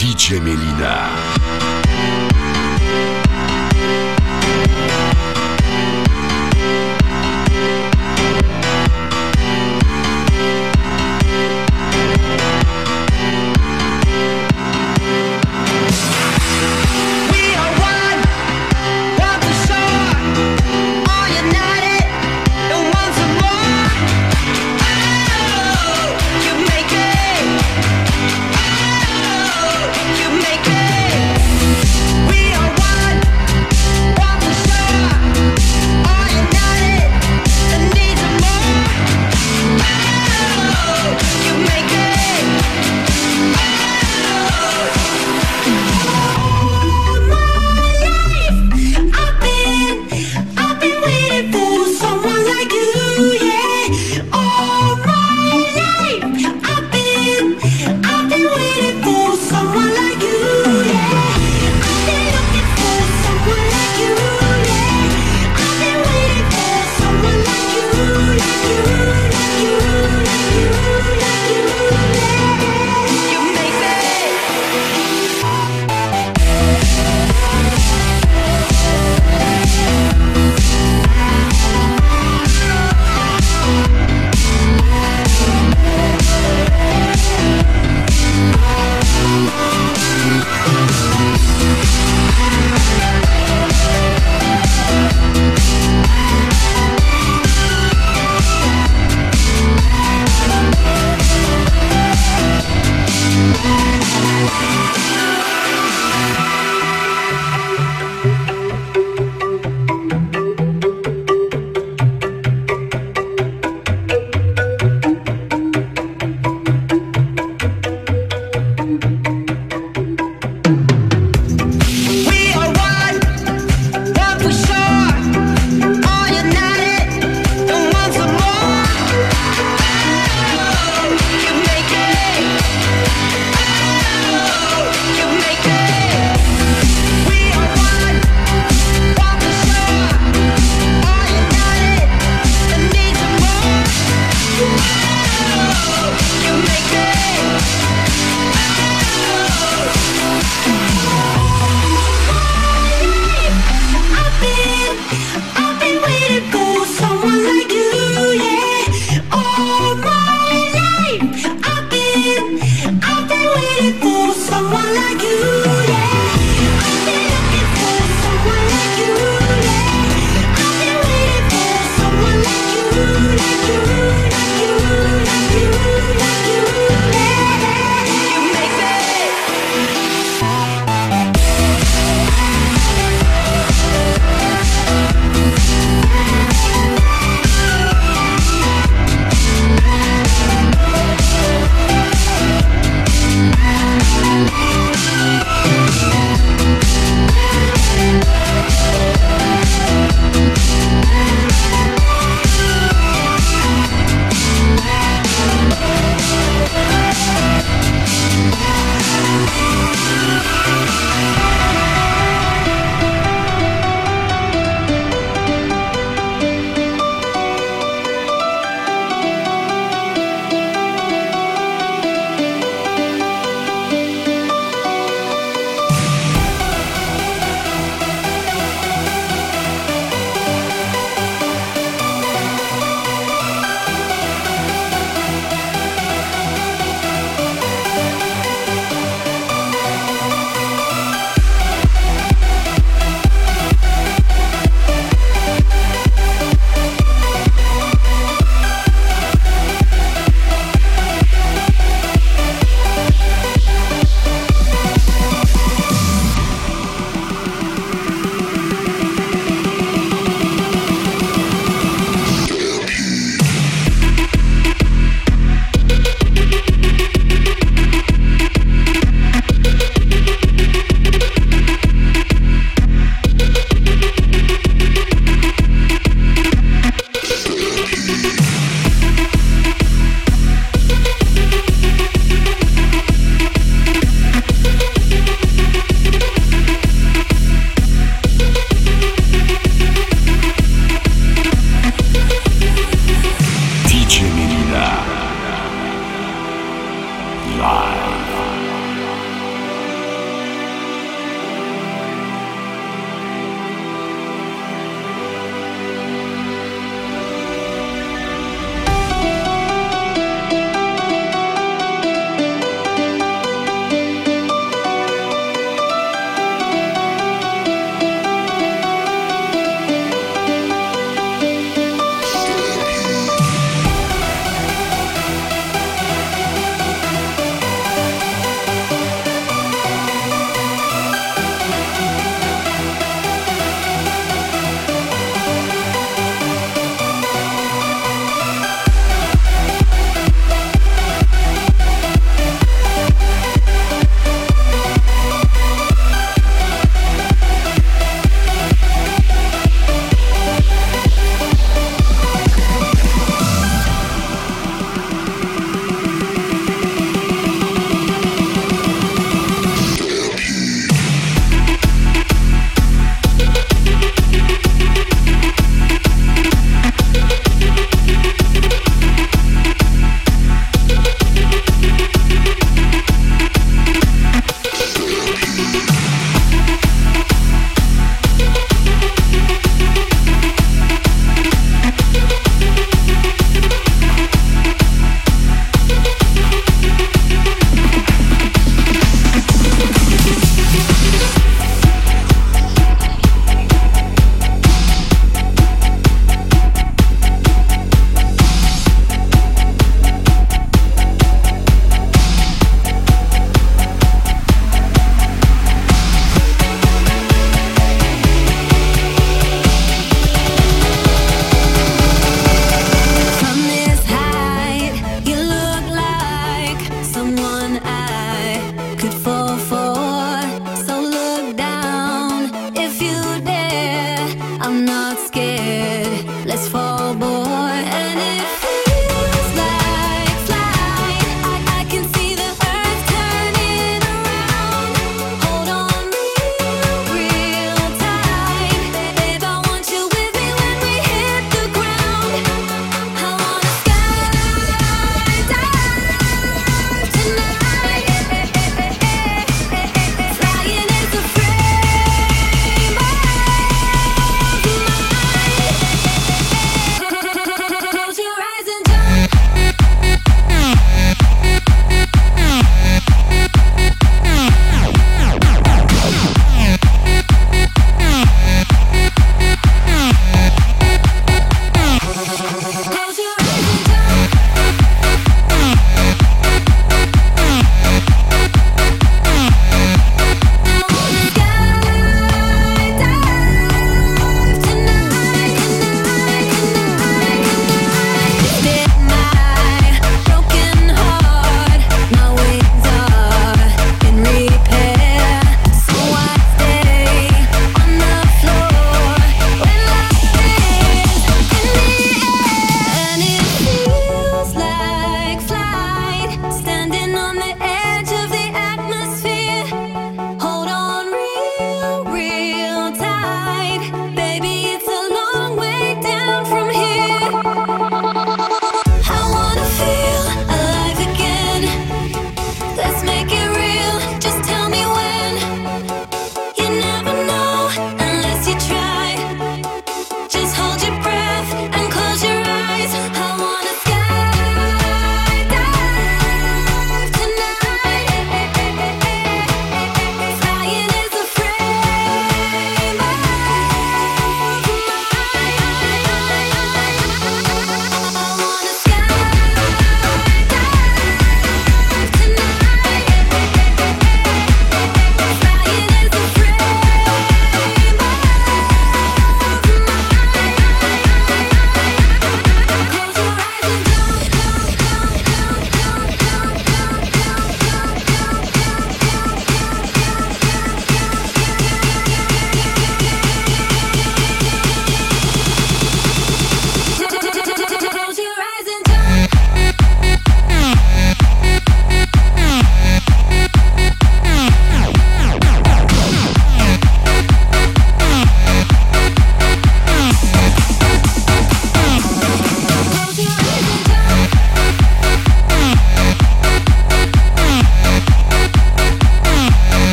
DJ Melina.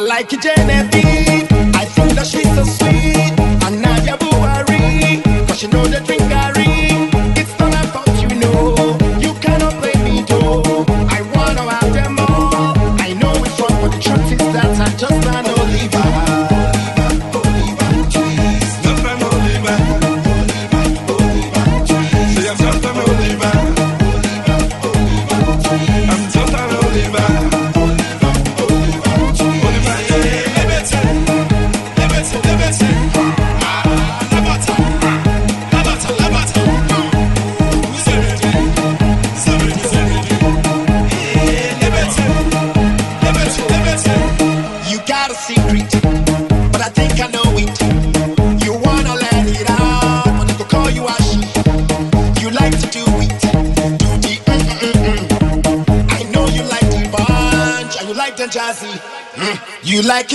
like Genevieve.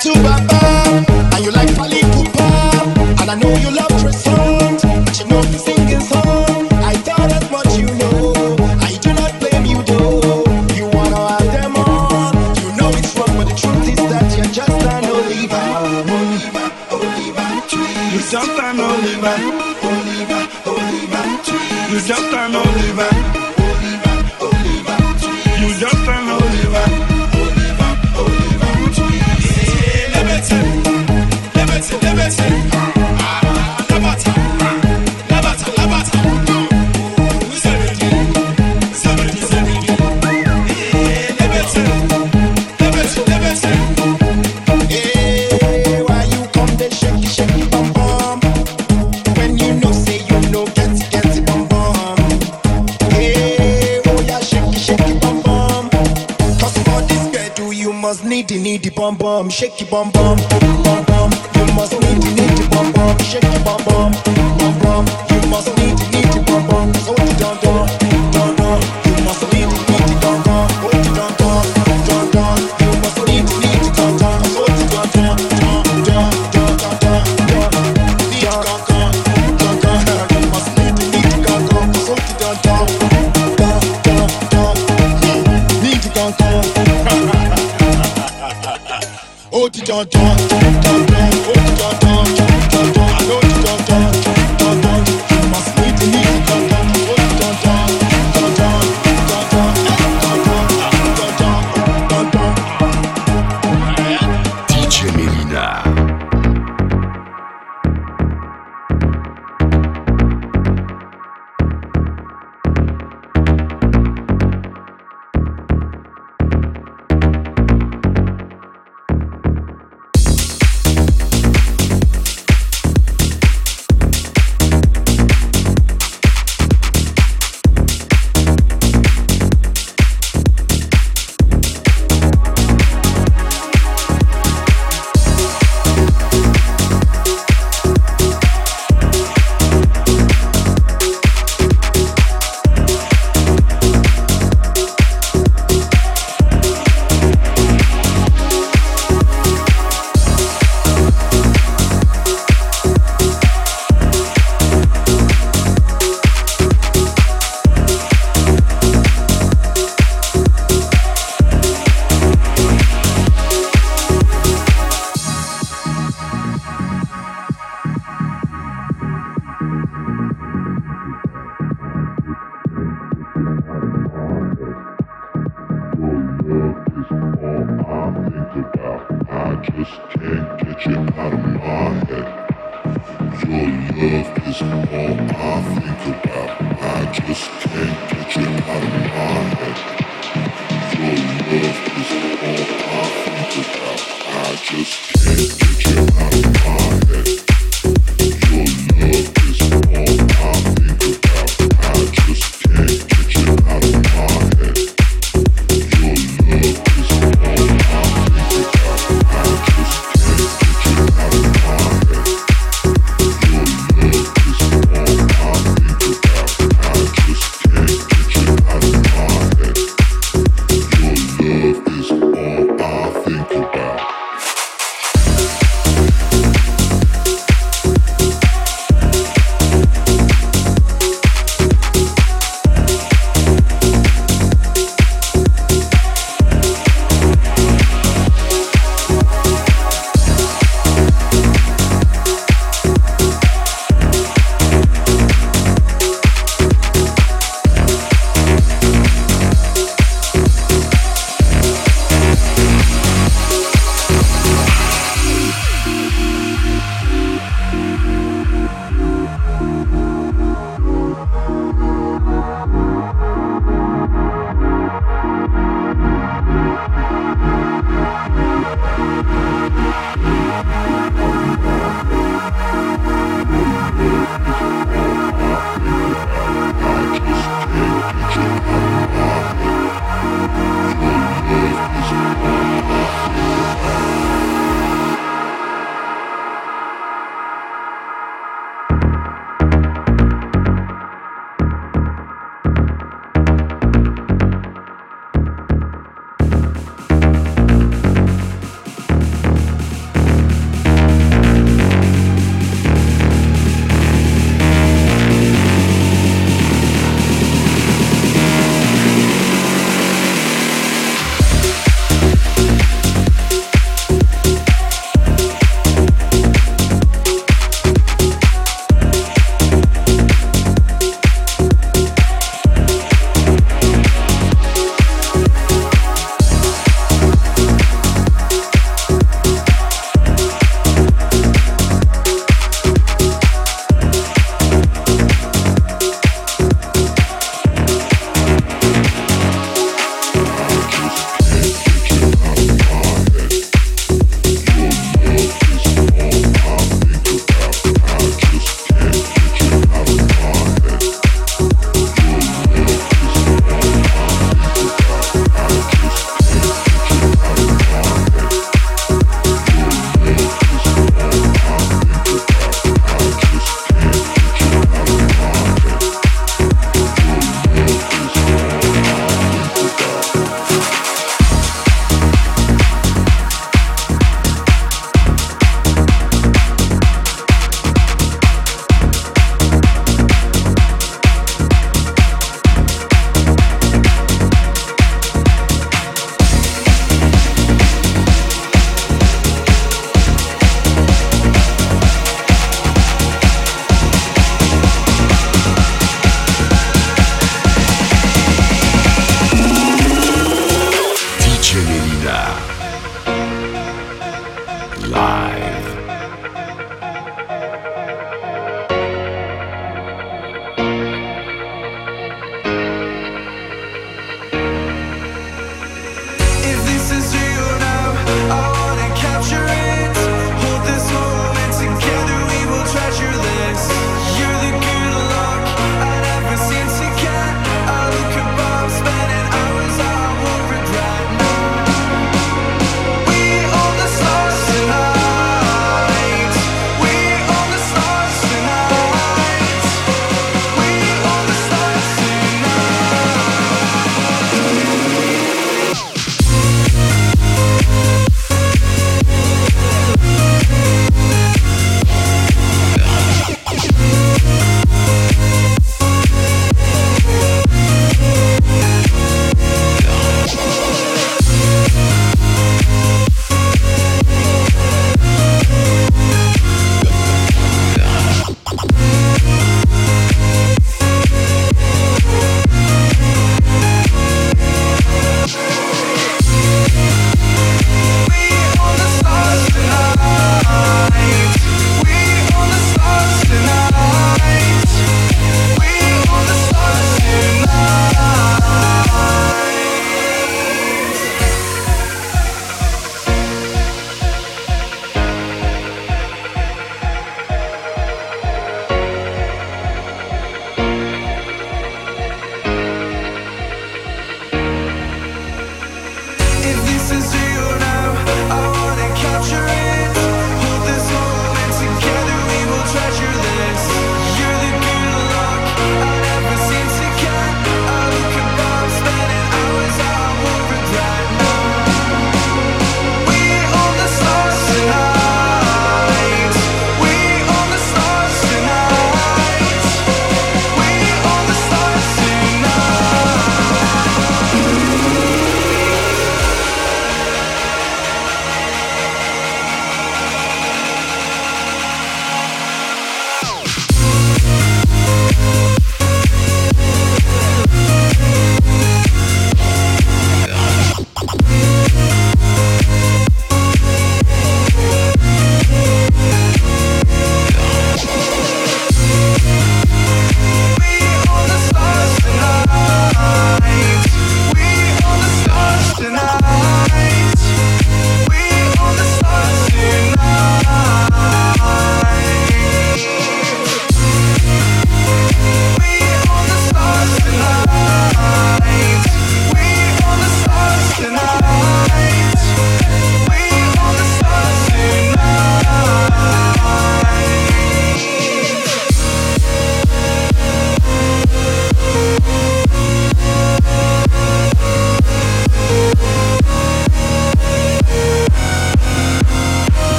to Baba. Shake your bum bum,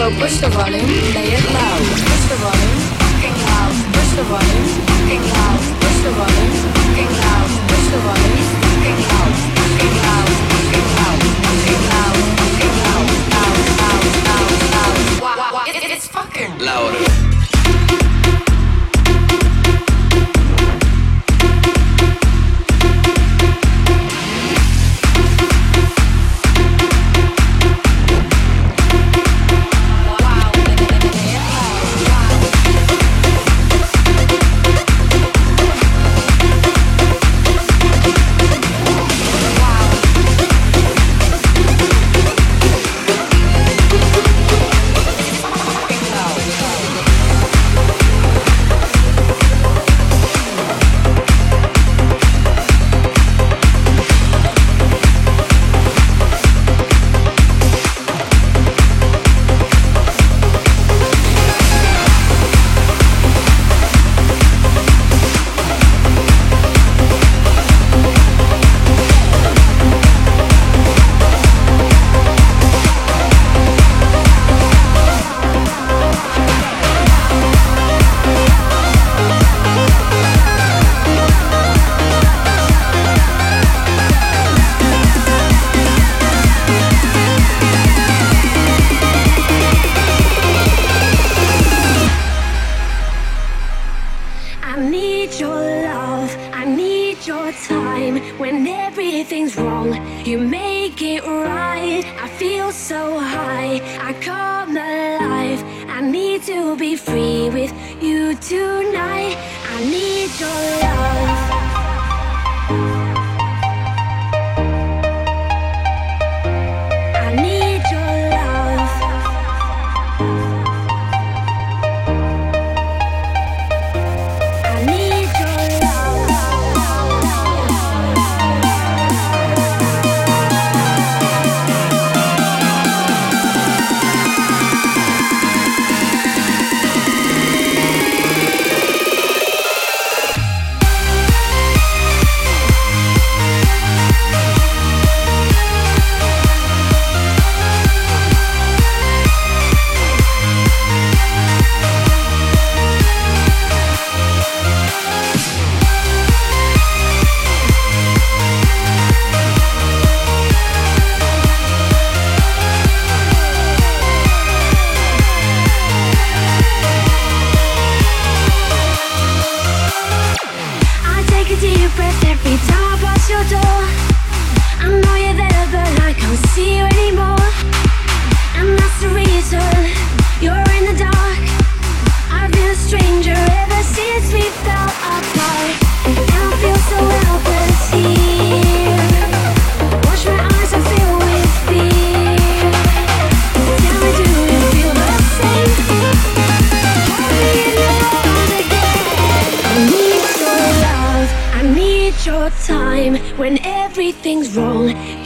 So push the volume, play it loud. Push the volume, fucking loud. Push the volume, fucking loud. Push the volume, fucking loud. Push the volume, fucking loud. Fucking loud, fucking loud, fucking loud, fucking loud, loud, loud, loud, loud. It's fucking louder.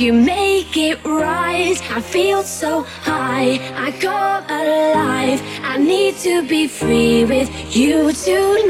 You make it right. I feel so high, I go alive. I need to be free with you tonight.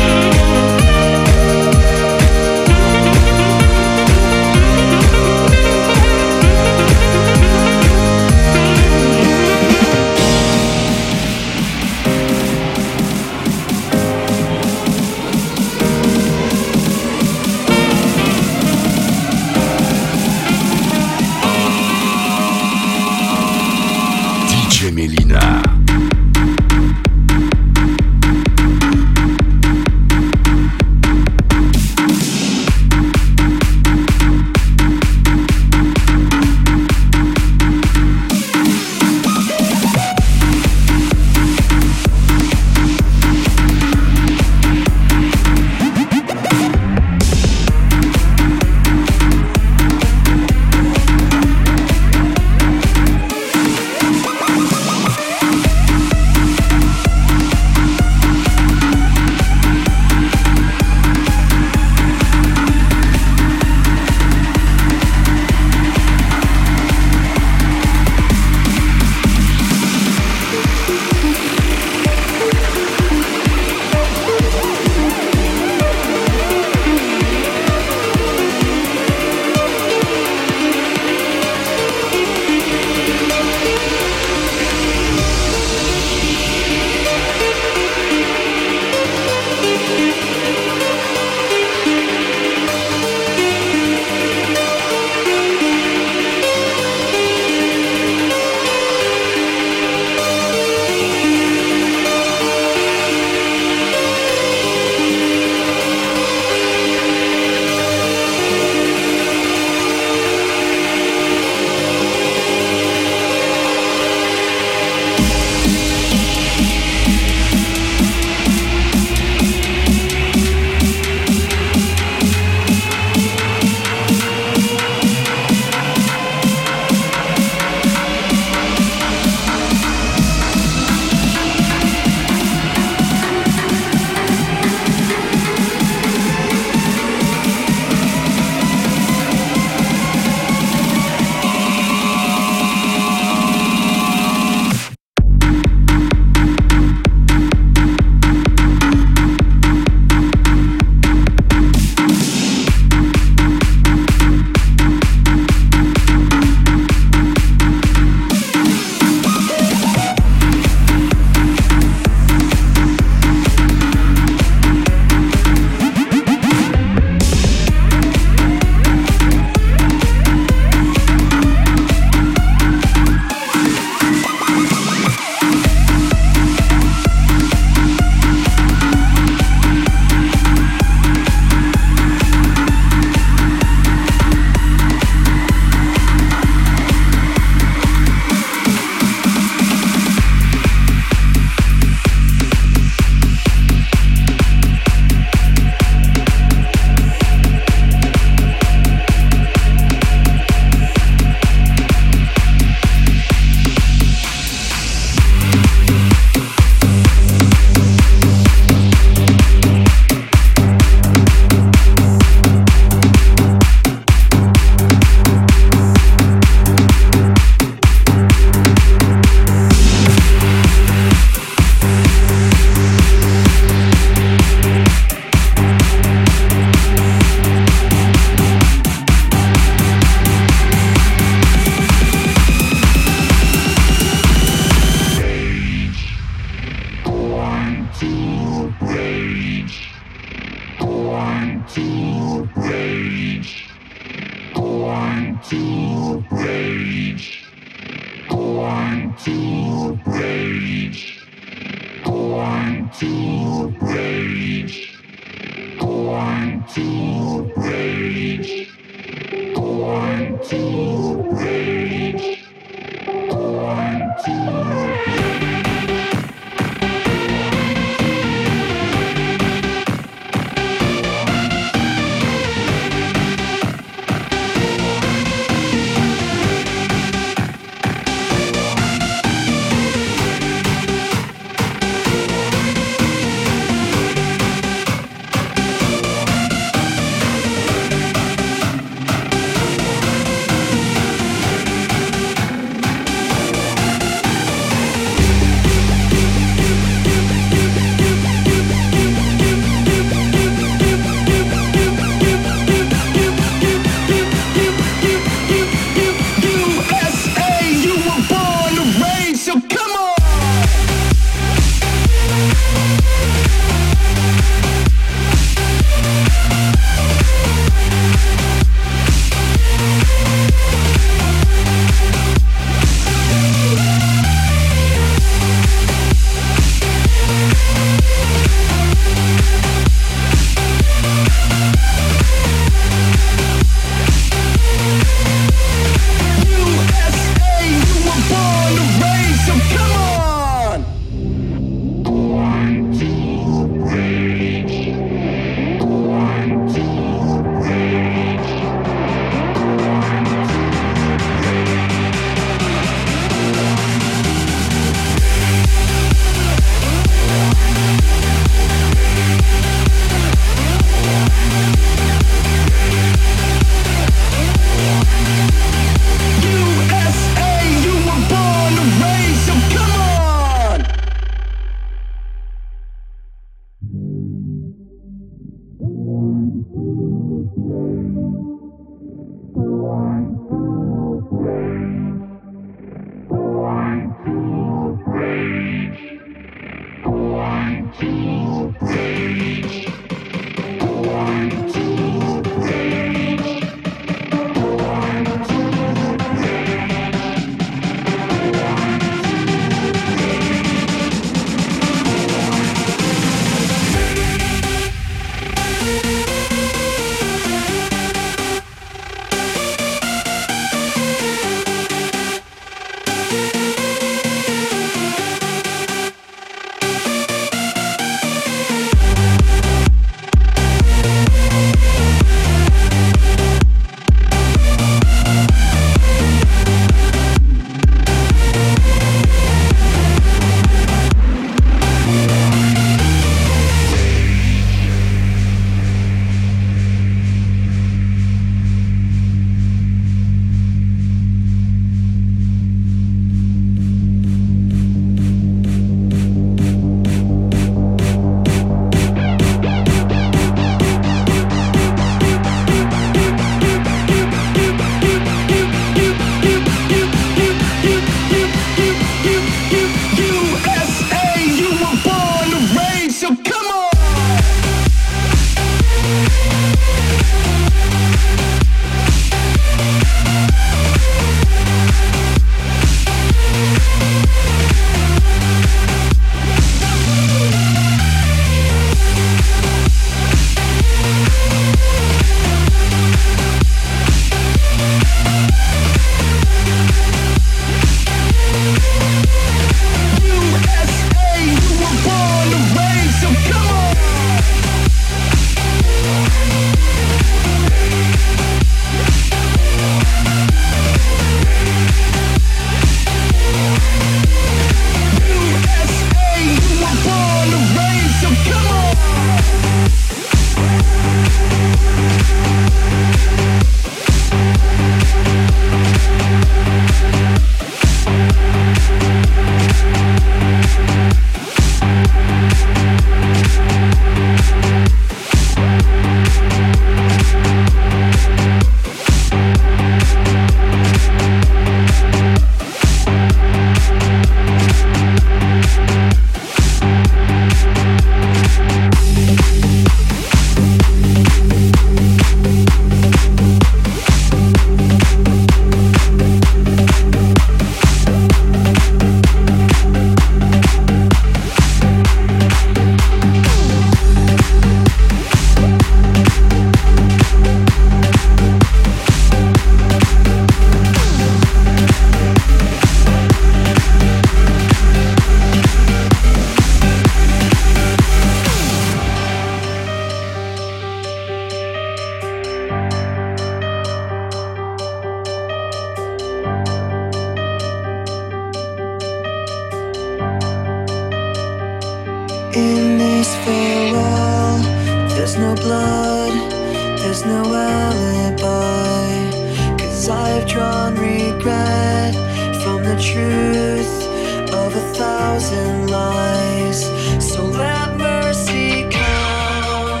I've drawn regret from the truth of a thousand lies. So let mercy come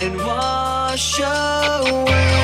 and wash away.